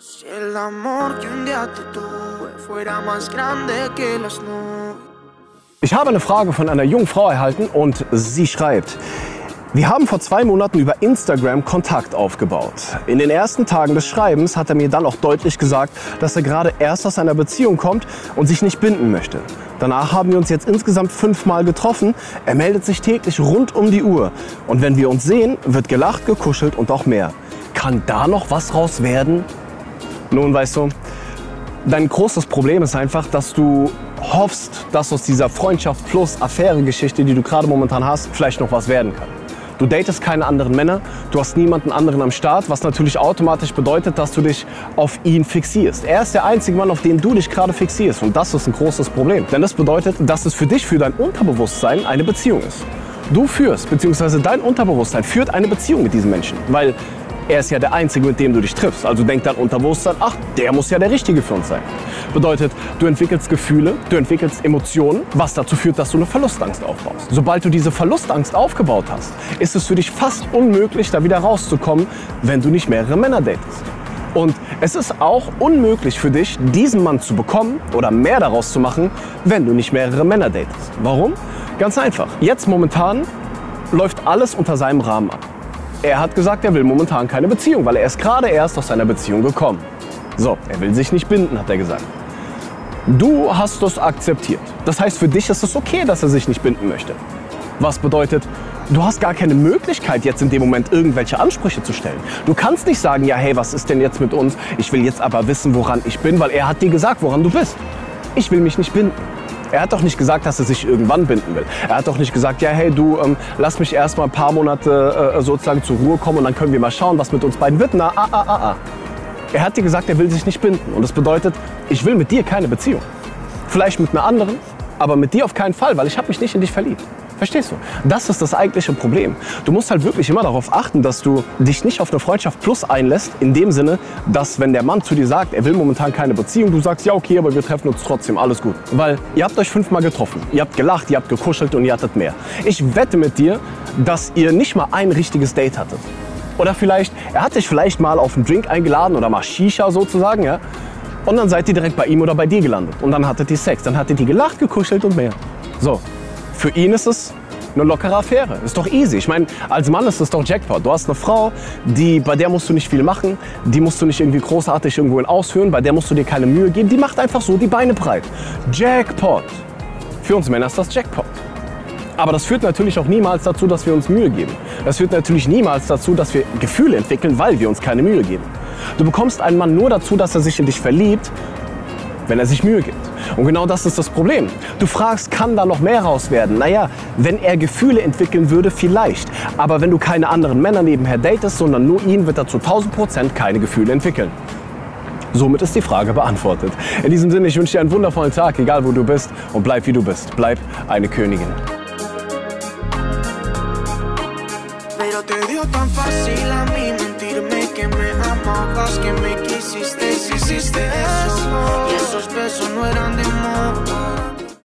Si el amor que un día te tuve fuera más grande que las nubes. Ich habe eine Frage von einer jungen Frau erhalten und sie schreibt, wir haben vor zwei Monaten über Instagram Kontakt aufgebaut. In den ersten Tagen des Schreibens hat er mir dann auch deutlich gesagt, dass er gerade erst aus einer Beziehung kommt und sich nicht binden möchte. Danach haben wir uns jetzt insgesamt fünfmal getroffen. Er meldet sich täglich rund um die Uhr. Und wenn wir uns sehen, wird gelacht, gekuschelt und auch mehr. Kann da noch was raus werden? Nun, weißt du, dein großes Problem ist einfach, dass du hoffst, dass aus dieser Freundschaft plus Affäre-Geschichte, die du gerade momentan hast, vielleicht noch was werden kann. Du datest keine anderen Männer, du hast niemanden anderen am Start, was natürlich automatisch bedeutet, dass du dich auf ihn fixierst. Er ist der einzige Mann, auf den du dich gerade fixierst und das ist ein großes Problem. Denn das bedeutet, dass es für dich, für dein Unterbewusstsein eine Beziehung ist. Du führst, beziehungsweise dein Unterbewusstsein führt eine Beziehung mit diesem Menschen, weil er ist ja der Einzige, mit dem du dich triffst. Also denkt dein Unterbewusstsein, ach, der muss ja der Richtige für uns sein. Bedeutet, du entwickelst Gefühle, du entwickelst Emotionen, was dazu führt, dass du eine Verlustangst aufbaust. Sobald du diese Verlustangst aufgebaut hast, ist es für dich fast unmöglich, da wieder rauszukommen, wenn du nicht mehrere Männer datest. Und es ist auch unmöglich für dich, diesen Mann zu bekommen oder mehr daraus zu machen, wenn du nicht mehrere Männer datest. Warum? Ganz einfach. Jetzt momentan läuft alles unter seinem Rahmen ab. Er hat gesagt, er will momentan keine Beziehung, weil er ist gerade erst aus seiner Beziehung gekommen. So, er will sich nicht binden, hat er gesagt. Du hast das akzeptiert. Das heißt, für dich ist es okay, dass er sich nicht binden möchte. Was bedeutet, du hast gar keine Möglichkeit, jetzt in dem Moment irgendwelche Ansprüche zu stellen. Du kannst nicht sagen, ja, hey, was ist denn jetzt mit uns? Ich will jetzt aber wissen, woran ich bin, weil er hat dir gesagt, woran du bist. Ich will mich nicht binden. Er hat doch nicht gesagt, dass er sich irgendwann binden will. Er hat doch nicht gesagt, ja, hey, du, ähm, lass mich erst mal ein paar Monate äh, sozusagen zur Ruhe kommen und dann können wir mal schauen, was mit uns beiden wird. Na, ah, ah, ah, ah. Er hat dir gesagt, er will sich nicht binden. Und das bedeutet, ich will mit dir keine Beziehung. Vielleicht mit einer anderen, aber mit dir auf keinen Fall, weil ich habe mich nicht in dich verliebt. Verstehst du? Das ist das eigentliche Problem. Du musst halt wirklich immer darauf achten, dass du dich nicht auf eine Freundschaft plus einlässt, in dem Sinne, dass wenn der Mann zu dir sagt, er will momentan keine Beziehung, du sagst, ja okay, aber wir treffen uns trotzdem, alles gut. Weil ihr habt euch fünfmal getroffen, ihr habt gelacht, ihr habt gekuschelt und ihr hattet mehr. Ich wette mit dir, dass ihr nicht mal ein richtiges Date hattet. Oder vielleicht, er hat dich vielleicht mal auf einen Drink eingeladen oder mal Shisha sozusagen, ja? Und dann seid ihr direkt bei ihm oder bei dir gelandet. Und dann hattet ihr Sex. Dann hattet ihr gelacht, gekuschelt und mehr. So, für ihn ist es eine lockere Affäre. Ist doch easy. Ich meine, als Mann ist es doch Jackpot. Du hast eine Frau, die, bei der musst du nicht viel machen, die musst du nicht irgendwie großartig irgendwo ausführen, bei der musst du dir keine Mühe geben. Die macht einfach so die Beine breit. Jackpot. Für uns Männer ist das Jackpot. Aber das führt natürlich auch niemals dazu, dass wir uns Mühe geben. Das führt natürlich niemals dazu, dass wir Gefühle entwickeln, weil wir uns keine Mühe geben. Du bekommst einen Mann nur dazu, dass er sich in dich verliebt, wenn er sich Mühe gibt. Und genau das ist das Problem. Du fragst, kann da noch mehr raus werden? Naja, wenn er Gefühle entwickeln würde, vielleicht. Aber wenn du keine anderen Männer nebenher datest, sondern nur ihn, wird er zu 1000 Prozent keine Gefühle entwickeln. Somit ist die Frage beantwortet. In diesem Sinne, ich wünsche dir einen wundervollen Tag, egal wo du bist, und bleib wie du bist. Bleib eine Königin. Que me quisiste, si hiciste eso. Esos besos no eran de amor.